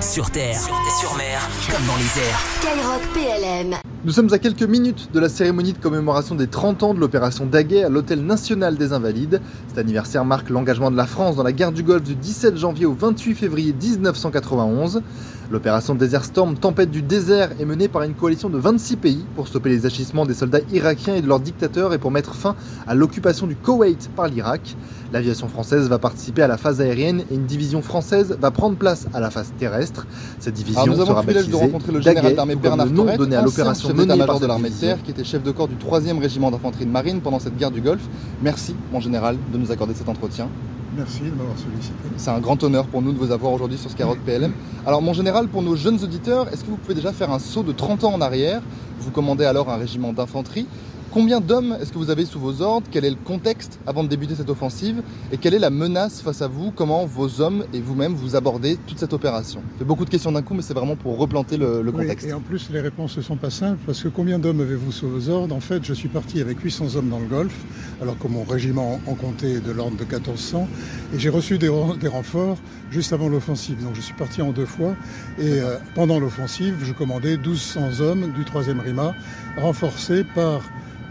Sur terre, sur mer, comme dans les airs. Skyrock PLM. Nous sommes à quelques minutes de la cérémonie de commémoration des 30 ans de l'opération Daguet à l'Hôtel National des Invalides. Cet anniversaire marque l'engagement de la France dans la guerre du Golfe du 17 janvier au 28 février 1991. L'opération Desert Storm, tempête du désert, est menée par une coalition de 26 pays pour stopper les agissements des soldats irakiens et de leurs dictateurs et pour mettre fin à l'occupation du Koweït par l'Irak. L'aviation française va participer à la phase aérienne et une division française va prendre place à la phase terrestre. Cette division Alors, nous avons sera le privilège de rencontrer le général d'armée Bernard donné à l'opération d'état-major de l'armée de terre, qui était chef de corps du 3e régiment d'infanterie de marine pendant cette guerre du Golfe. Merci, mon général, de nous accorder cet entretien. Merci de m'avoir sollicité. C'est un grand honneur pour nous de vous avoir aujourd'hui sur Skyrock PLM. Alors, mon général, pour nos jeunes auditeurs, est-ce que vous pouvez déjà faire un saut de 30 ans en arrière? Vous commandez alors un régiment d'infanterie. Combien d'hommes est-ce que vous avez sous vos ordres? Quel est le contexte avant de débuter cette offensive? Et quelle est la menace face à vous? Comment vos hommes et vous-même vous abordez toute cette opération? Fais beaucoup de questions d'un coup, mais c'est vraiment pour replanter le, le Oui, contexte. et en plus, les réponses ne sont pas simples parce que combien d'hommes avez-vous sous vos ordres? En fait, je suis parti avec 800 hommes dans le Golfe, alors que mon régiment en comptait de l'ordre de 1400, et j'ai reçu des renforts juste avant l'offensive. Donc je suis parti en deux fois, et euh, pendant l'offensive, je commandais 1200 hommes du 3e RIMA, renforcés par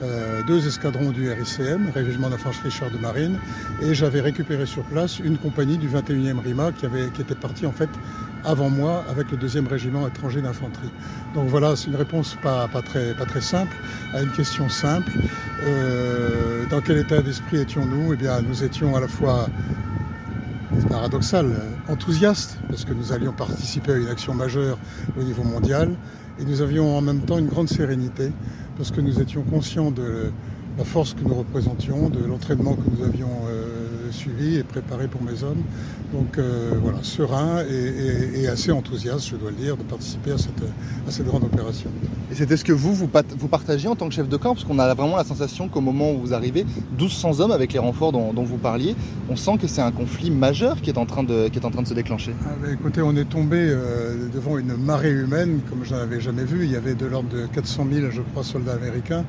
euh, deux escadrons du RICM, Régiment d'infanterie char de marine, et j'avais récupéré sur place une compagnie du 21e RIMA qui, avait, qui était partie en fait avant moi avec le deuxième régiment étranger d'infanterie. Donc voilà, c'est une réponse pas, très, simple à une question simple. Euh, dans quel état d'esprit étions-nous? Eh bien, nous étions à la fois, paradoxal, enthousiastes, parce que nous allions participer à une action majeure au niveau mondial, et nous avions en même temps une grande sérénité, parce que nous étions conscients de la force que nous représentions, de l'entraînement que nous avions euh, suivi et préparé pour mes hommes. Donc euh, voilà, serein et, et- et assez enthousiaste, je dois le dire, de participer à cette, à cette grande opération. Et c'était ce que vous, vous, partagez en tant que chef de corps Parce qu'on a vraiment la sensation qu'au moment où vous arrivez, 1200 hommes avec les renforts dont, dont vous parliez, on sent que c'est un conflit majeur qui est en train de, qui est en train de se déclencher. Ah, bah, écoutez, on est tombé euh, devant une marée humaine comme je n'en avais jamais vu. Il y avait de l'ordre de 400 000, je crois, soldats américains,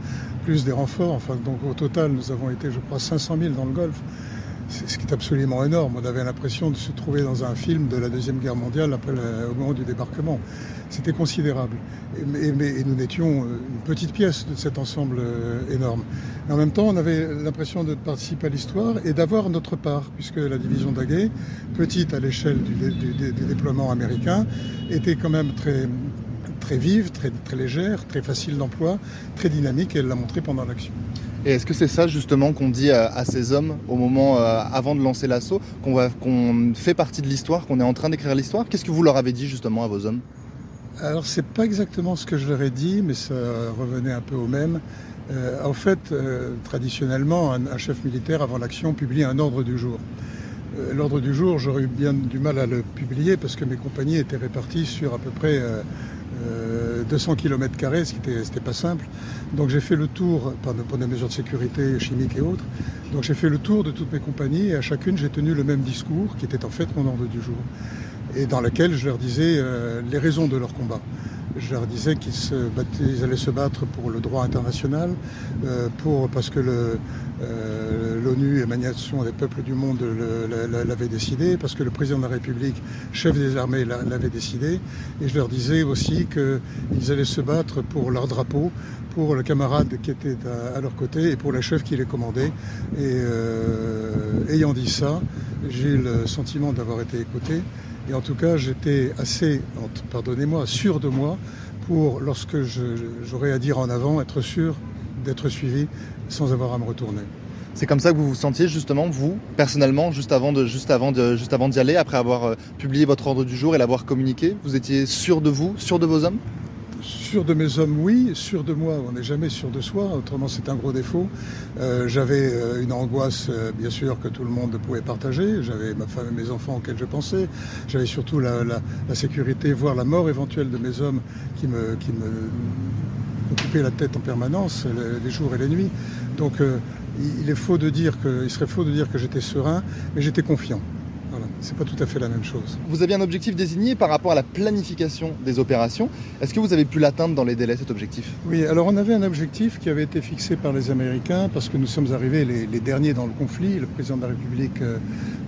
plus des renforts. Enfin, donc au total, nous avons été, je crois, 500 000 dans le Golfe. C'est ce qui est absolument énorme. On avait l'impression de se trouver dans un film de la Deuxième Guerre mondiale après le- au moment du débarquement. C'était considérable. Et, et nous n'étions euh, une petite pièce de cet ensemble euh, énorme. Mais en même temps, on avait l'impression de participer à l'histoire et d'avoir notre part, puisque la division Daguet, petite à l'échelle du, du du déploiement américain, était quand même très, très vive, très, très légère, très facile d'emploi, très dynamique, et elle l'a montré pendant l'action. Et est-ce que c'est ça justement qu'on dit à, ces hommes au moment euh, avant de lancer l'assaut, qu'on fait partie de l'histoire, qu'on est en train d'écrire l'histoire? Qu'est-ce que vous leur avez dit justement à vos hommes? Alors, c'est pas exactement ce que je leur ai dit, mais ça revenait un peu au même. Euh, en fait, euh, traditionnellement, un, un chef militaire, avant l'action, publie un ordre du jour. L'ordre du jour, j'aurais eu bien du mal à le publier parce que mes compagnies étaient réparties sur à peu près 200 km, ce qui était, c'était pas simple. Donc j'ai fait le tour, pour des mesures de sécurité chimiques et autres, donc j'ai fait le tour de toutes mes compagnies et à chacune j'ai tenu le même discours qui était en fait mon ordre du jour et dans lequel je leur disais euh, les raisons de leur combat. Je leur disais qu'ils se battaient- allaient se battre pour le droit international, euh, pour, parce que le, euh, l'ONU, émanation des peuples du monde, l'avait décidé, parce que le président de la République, chef des armées, l'a- l'avait décidé. Et je leur disais aussi qu'ils allaient se battre pour leur drapeau, pour le camarade qui était à, leur côté et pour le chef qui les commandait. Et euh, ayant dit ça, j'ai le sentiment d'avoir été écouté. Et en tout cas, j'étais assez, pardonnez-moi, sûr de moi pour, lorsque j'aurais à dire en avant, être sûr d'être suivi sans avoir à me retourner. C'est comme ça que vous vous sentiez justement, vous, personnellement, juste avant de, juste avant de, juste avant d'y aller, après avoir euh, publié votre ordre du jour et l'avoir communiqué? Vous étiez sûr de vous, sûr de vos hommes? Sûr de mes hommes, oui. Sûr de moi, on n'est jamais sûr de soi. Autrement, c'est un gros défaut. Euh, J'avais euh, une angoisse, bien sûr, que tout le monde pouvait partager. J'avais ma femme et mes enfants auxquels je pensais. J'avais surtout la, la- la sécurité, voire la mort éventuelle de mes hommes qui me, qui me la tête en permanence, le- les jours et les nuits. Donc, euh, il serait faux de dire que j'étais serein, mais j'étais confiant. C'est pas tout à fait la même chose. Vous aviez un objectif désigné par rapport à la planification des opérations. Est-ce que vous avez pu l'atteindre dans les délais, cet objectif? Oui, alors on avait un objectif qui avait été fixé par les Américains parce que nous sommes arrivés les, derniers dans le conflit. Le président de la République, euh,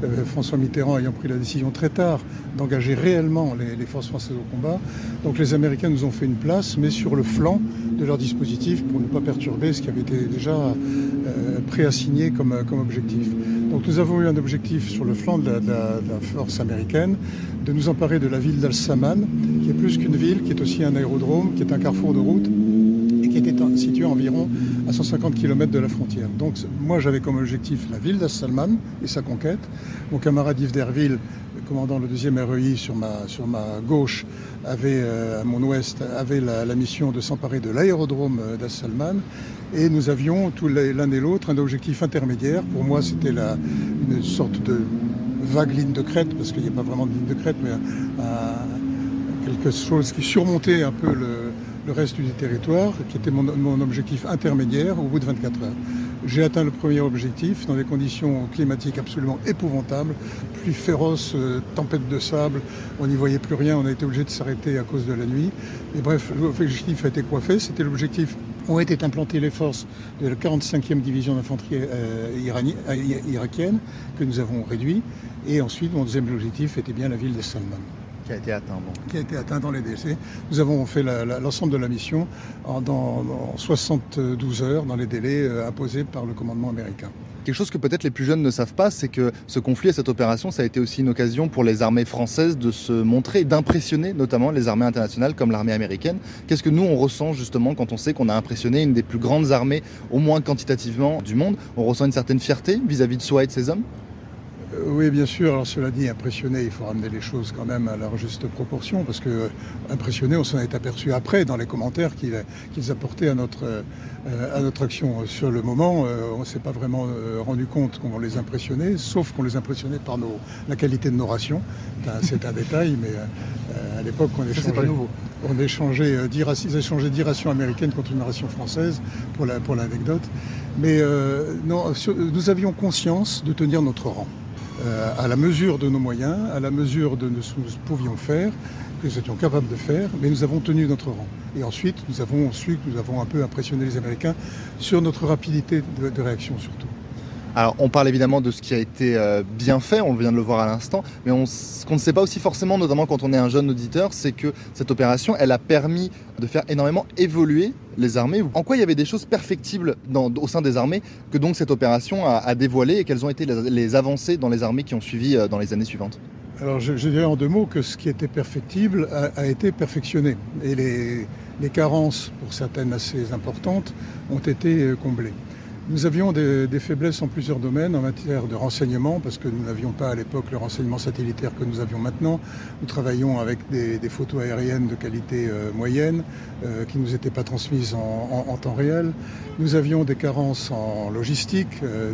euh, François Mitterrand, ayant pris la décision très tard d'engager réellement les, forces françaises au combat. Donc les Américains nous ont fait une place, mais sur le flanc de leur dispositif pour ne pas perturber ce qui avait été déjà euh, préassigné comme, comme objectif. Donc nous avons eu un objectif sur le flanc de la force américaine, de nous emparer de la ville d'Al-Saman, qui est plus qu'une ville, qui est aussi un aérodrome, qui est un carrefour de route et qui était situé environ à 150 km de la frontière. Donc moi j'avais comme objectif la ville d'Al-Salman et sa conquête. Mon camarade Yves Derville, commandant le deuxième REI sur ma, sur ma gauche, avait, euh, à mon ouest, avait la, mission de s'emparer de l'aérodrome euh, d'Al-Salman. Et nous avions tous l'un et l'autre un objectif intermédiaire. Pour moi, c'était une sorte de vague ligne de crête, parce qu'il n'y a pas vraiment de ligne de crête, mais quelque chose qui surmontait un peu le, reste du territoire, qui était mon, objectif intermédiaire au bout de 24 heures. J'ai atteint le premier objectif dans des conditions climatiques absolument épouvantables, pluie féroce, euh, tempête de sable, on n'y voyait plus rien, on a été obligé de s'arrêter à cause de la nuit. Et bref, l'objectif a été coiffé, c'était l'objectif ont été implantées les forces de la 45e division d'infanterie euh, euh, irakienne que nous avons réduit. Et ensuite, mon deuxième objectif était bien la ville de Salman. Qui a été atteint. Qui a été atteint dans les décès. Nous avons fait l'ensemble de la mission en, dans, 72 heures dans les délais euh, imposés par le commandement américain. Quelque chose que peut-être les plus jeunes ne savent pas, c'est que ce conflit et cette opération, ça a été aussi une occasion pour les armées françaises de se montrer d'impressionner notamment les armées internationales comme l'armée américaine. Qu'est-ce que nous, on ressent justement quand on sait qu'on a impressionné une des plus grandes armées, au moins quantitativement, du monde? On ressent une certaine fierté vis-à-vis de soi et de ses hommes? Oui, bien sûr. Alors cela dit, impressionné, il faut ramener les choses quand même à leur juste proportion, parce que euh, impressionné, on s'en est aperçu après dans les commentaires qu'ils apportaient à notre, euh, à notre action. Sur le moment, on ne s'est pas vraiment rendu compte qu'on les impressionnait, sauf qu'on les impressionnait par nos, la qualité de nos rations. C'est un détail, mais à l'époque, on échangeait, on échangeait 10, ils échangeaient 10 rations américaines contre une ration française, pour l'anecdote. La, mais non, nous avions conscience de tenir notre rang. Euh, à la mesure de nos moyens, à la mesure de ce que nous pouvions faire, que nous étions capables de faire, mais nous avons tenu notre rang. Et ensuite, nous avons su nous avons un peu impressionné les Américains sur notre rapidité de réaction surtout. Alors, on parle évidemment de ce qui a été euh, bien fait, on vient de le voir à l'instant, mais ce qu'on ne sait pas aussi forcément, notamment quand on est un jeune auditeur, c'est que cette opération, elle a permis de faire énormément évoluer les armées. En quoi il y avait des choses perfectibles au sein des armées que donc cette opération a, dévoilé et quelles ont été les, avancées dans les armées qui ont suivi euh, dans les années suivantes? Alors je, dirais en deux mots que ce qui était perfectible a, été perfectionné et les, les, carences, pour certaines assez importantes, ont été euh, comblées. Nous avions des, faiblesses en plusieurs domaines en matière de renseignement, parce que nous n'avions pas à l'époque le renseignement satellitaire que nous avions maintenant. Nous travaillions avec des, photos aériennes de qualité euh, moyenne, euh, qui ne nous étaient pas transmises en, temps réel. Nous avions des carences en logistique. Euh,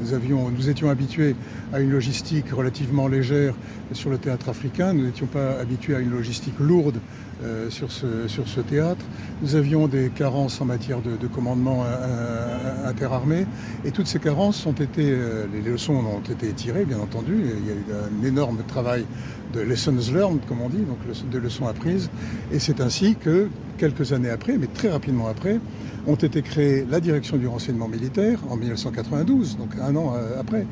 nous étions habitués à une logistique relativement légère sur le théâtre africain. Nous n'étions pas habitués à une logistique lourde euh, sur, ce, théâtre. Nous avions des carences en matière de, commandement euh, euh, interarmé et toutes ces carences ont été, les leçons ont été tirées bien entendu. Il y a eu un énorme travail de lessons learned, comme on dit, donc de leçons apprises. Et c'est ainsi que quelques années après, mais très rapidement après, ont été créées la direction du renseignement militaire en 1992, donc un an euh, après,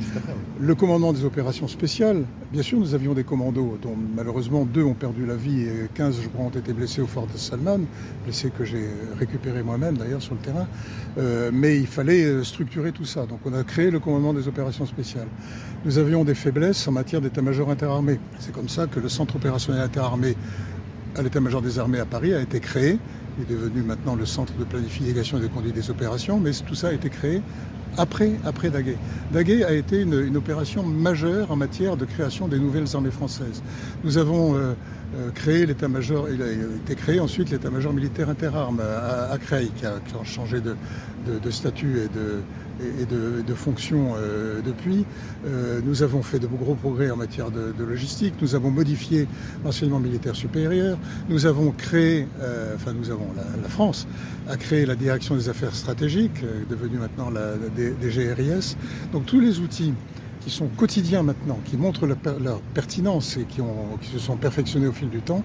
le commandement des opérations spéciales. Bien sûr, nous avions des commandos dont malheureusement deux ont perdu la vie et 15, je crois, ont été blessés au fort de Salman, blessés que j'ai récupérés moi-même d'ailleurs sur le terrain. Euh, mais il fallait euh, structurer tout ça. Donc on a créé le commandement des opérations spéciales. Nous avions des faiblesses en matière d'état-major interarmé. C'est comme ça que le centre opérationnel interarmé à l'état-major des armées à Paris a été créé. Est devenu maintenant le centre de planification et de conduite des opérations, mais tout ça a été créé après, Daguet. Daguet a été une, opération majeure en matière de création des nouvelles armées françaises. Nous avons euh, créé l'état-major, il a été créé ensuite l'état-major militaire interarmes à, à, Creil, qui a, changé de, statut et de, fonctions euh, depuis. Euh, nous avons fait de gros progrès en matière de, logistique. Nous avons modifié l'enseignement militaire supérieur. Nous avons créé, euh, enfin nous avons, la, France a créé la direction des affaires stratégiques, devenue maintenant la, des, GRIS. Donc tous les outils qui sont quotidiens maintenant, qui montrent leur, leur pertinence et qui, ont, qui se sont perfectionnés au fil du temps,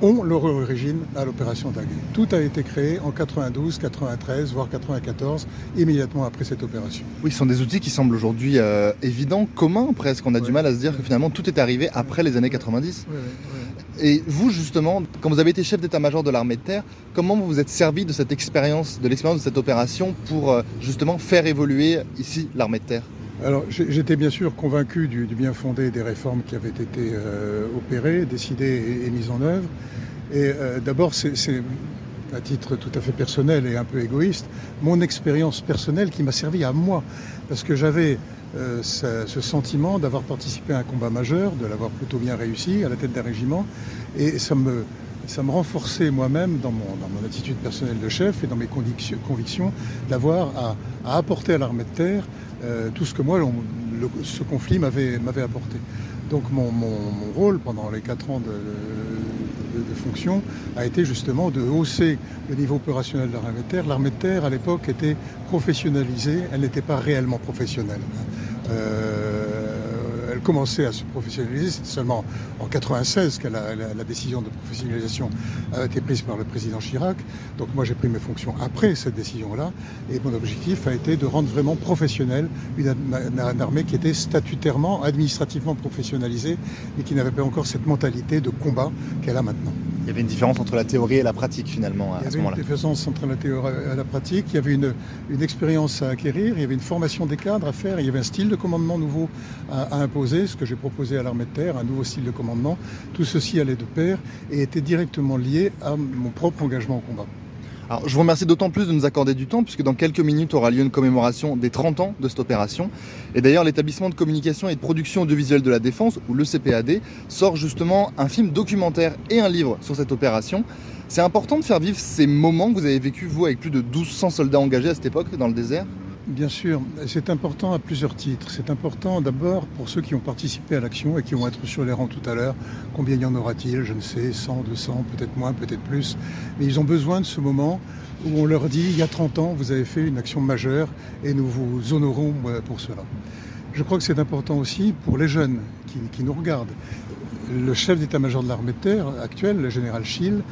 ont leur origine à l'opération Daguet. Tout a été créé en 92, 93, voire 94, immédiatement après cette opération. Oui, ce sont des outils qui semblent aujourd'hui euh, évidents, communs presque. On a Ouais. du mal à se dire que finalement tout est arrivé après les années 90. Ouais, ouais, ouais. Et vous, justement, quand vous avez été chef d'état-major de l'armée de terre, comment vous vous êtes servi de cette expérience, de l'expérience de cette opération pour euh, justement faire évoluer ici l'armée de terre? Alors j'étais bien sûr convaincu du, bien fondé des réformes qui avaient été euh, opérées, décidées et, mises en œuvre. Et euh, d'abord, c'est c'est, à titre tout à fait personnel et un peu égoïste, mon expérience personnelle qui m'a servi à moi. Parce que j'avais euh, ce, ce sentiment d'avoir participé à un combat majeur, de l'avoir plutôt bien réussi à la tête d'un régiment. Et ça me, ça me renforçait moi-même dans mon, dans mon attitude personnelle de chef et dans mes convictions, d'avoir à, à apporter à l'armée de terre euh, tout ce que moi, ce conflit m'avait apporté. Donc mon, mon- rôle pendant les quatre ans de, de- de fonction a été justement de hausser le niveau opérationnel de l'armée de terre. L'armée de terre, à l'époque, était professionnalisée, elle n'était pas réellement professionnelle. Euh, elle commençait à se professionnaliser, c'était seulement en 96 que la, la- décision de professionnalisation a été prise par le président Chirac. Donc moi j'ai pris mes fonctions après cette décision-là et mon objectif a été de rendre vraiment professionnelle une, une- une armée qui était statutairement, administrativement professionnalisée mais qui n'avait pas encore cette mentalité de combat qu'elle a maintenant. Il y avait une différence entre la théorie et la pratique finalement Il y à ce avait une moment-là. différence entre la théorie et la pratique, il y avait une, une expérience à acquérir, il y avait une formation des cadres à faire, il y avait un style de commandement nouveau à, à imposer, ce que j'ai proposé à l'armée de terre, un nouveau style de commandement. Tout ceci allait de pair et était directement lié à mon propre engagement au combat. Alors, je vous remercie d'autant plus de nous accorder du temps, puisque dans quelques minutes aura lieu une commémoration des 30 ans de cette opération. Et d'ailleurs, l'établissement de communication et de production audiovisuelle de la Défense, ou le CPAD, sort justement un film documentaire et un livre sur cette opération. C'est important de faire vivre ces moments que vous avez vécu, vous, avec plus de 1200 soldats engagés à cette époque dans le désert? Bien sûr, c'est important à plusieurs titres. C'est important d'abord pour ceux qui ont participé à l'action et qui vont être sur les rangs tout à l'heure. Combien y en aura-t-il? Je ne sais, 100, 200, peut-être moins, peut-être plus. Mais ils ont besoin de ce moment où on leur dit, il y a 30 ans, vous avez fait une action majeure et nous vous honorons euh, pour cela. Je crois que c'est important aussi pour les jeunes qui, qui nous regardent. Le chef d'état-major de l'armée de terre actuel, le général Schill,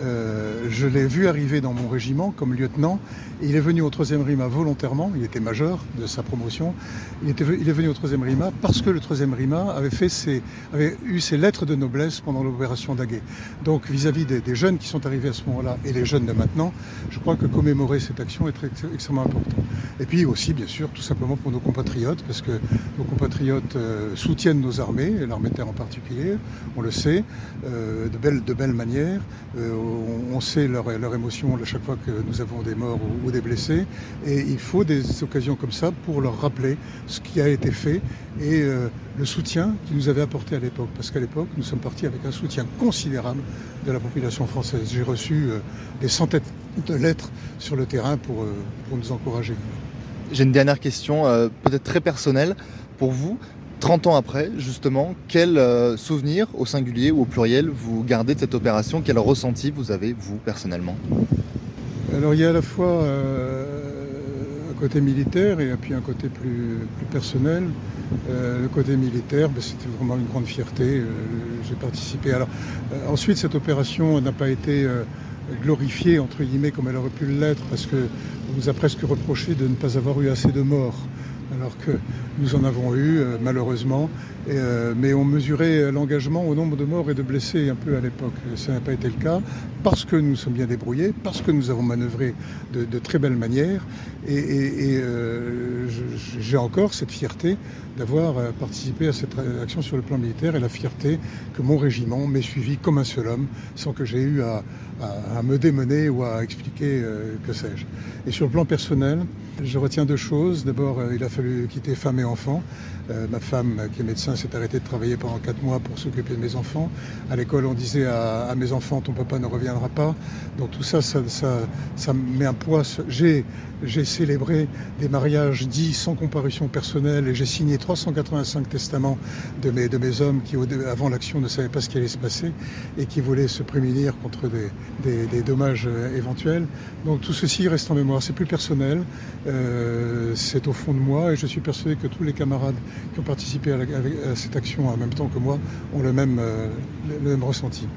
euh, je l'ai vu arriver dans mon régiment comme lieutenant. Il est venu au 3e RIMA volontairement, il était major de sa promotion. Il, est venu au 3e RIMA parce que le 3e RIMA avait, fait ses, avait eu ses lettres de noblesse pendant l'opération Daguet. Donc vis-à-vis des, jeunes qui sont arrivés à ce moment-là et les jeunes de maintenant, je crois que commémorer cette action est extrêmement important. Et puis aussi, bien sûr, tout simplement pour nos compatriotes, parce que nos compatriotes euh, soutiennent nos armées, l'armée de terre en particulier, on le sait, euh, de, belles, de. Euh, on, sait leur, émotion à chaque fois que nous avons des morts ou, des blessés. Et il faut des occasions comme ça pour leur rappeler ce qui a été fait et euh, le soutien qu'ils nous avaient apporté à l'époque. Parce qu'à l'époque, nous sommes partis avec un soutien considérable de la population française. J'ai reçu des centaines de lettres sur le terrain pour, nous encourager. J'ai une dernière question, peut-être très personnelle. Pour vous, 30 ans après, justement, quel euh, souvenir au singulier ou au pluriel vous gardez de cette opération? Quel ressenti vous avez, vous, personnellement? Alors, il y a à la fois euh, un côté militaire et puis un côté plus, personnel. Euh, le côté militaire, ben, c'était vraiment une grande fierté. J'ai participé. Alors, ensuite, cette opération n'a pas été glorifiée, entre guillemets, comme elle aurait pu l'être, parce que on nous a presque reproché de ne pas avoir eu assez de morts alors que nous en avons eu euh, malheureusement, euh, mais on mesurait l'engagement au nombre de morts et de blessés un peu à l'époque. Ça n'a pas été le cas parce que nous sommes bien débrouillés, parce que nous avons manœuvré de, très belle manière, et, euh, j'ai encore cette fierté d'avoir euh, participé à cette action sur le plan militaire et la fierté que mon régiment m'ait suivi comme un seul homme, sans que j'ai eu à, me démener ou à expliquer euh, que sais-je. Et sur le plan personnel, je retiens deux choses. D'abord, il a quitter femme et enfants. Euh, ma femme, qui est médecin, s'est arrêtée de travailler pendant quatre mois pour s'occuper de mes enfants. À l'école, on disait à, mes enfants, ton papa ne reviendra pas. Donc tout ça, ça, ça, ça met un poids. J'ai, j'ai célébré des mariages dits sans comparution personnelle et j'ai signé 385 testaments de mes, de mes hommes qui, avant l'action, ne savaient pas ce qui allait se passer et qui voulaient se prémunir contre des, des, dommages éventuels. Donc tout ceci reste en mémoire. C'est plus personnel. Euh, c'est au fond de moi moi et je suis persuadé que tous les camarades qui ont participé à, cette action en même temps que moi ont le même, euh, le même ressenti.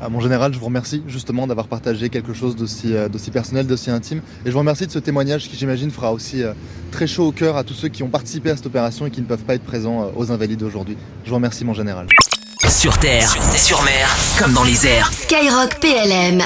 Ah, mon général, je vous remercie justement d'avoir partagé quelque chose d'aussi euh, personnel, d'aussi intime. Et je vous remercie de ce témoignage qui, j'imagine, fera aussi euh, très chaud au cœur à tous ceux qui ont participé à cette opération et qui ne peuvent pas être présents aux Invalides aujourd'hui. Je vous remercie, mon général. Sur terre, sur mer, comme dans les airs. Skyrock PLM.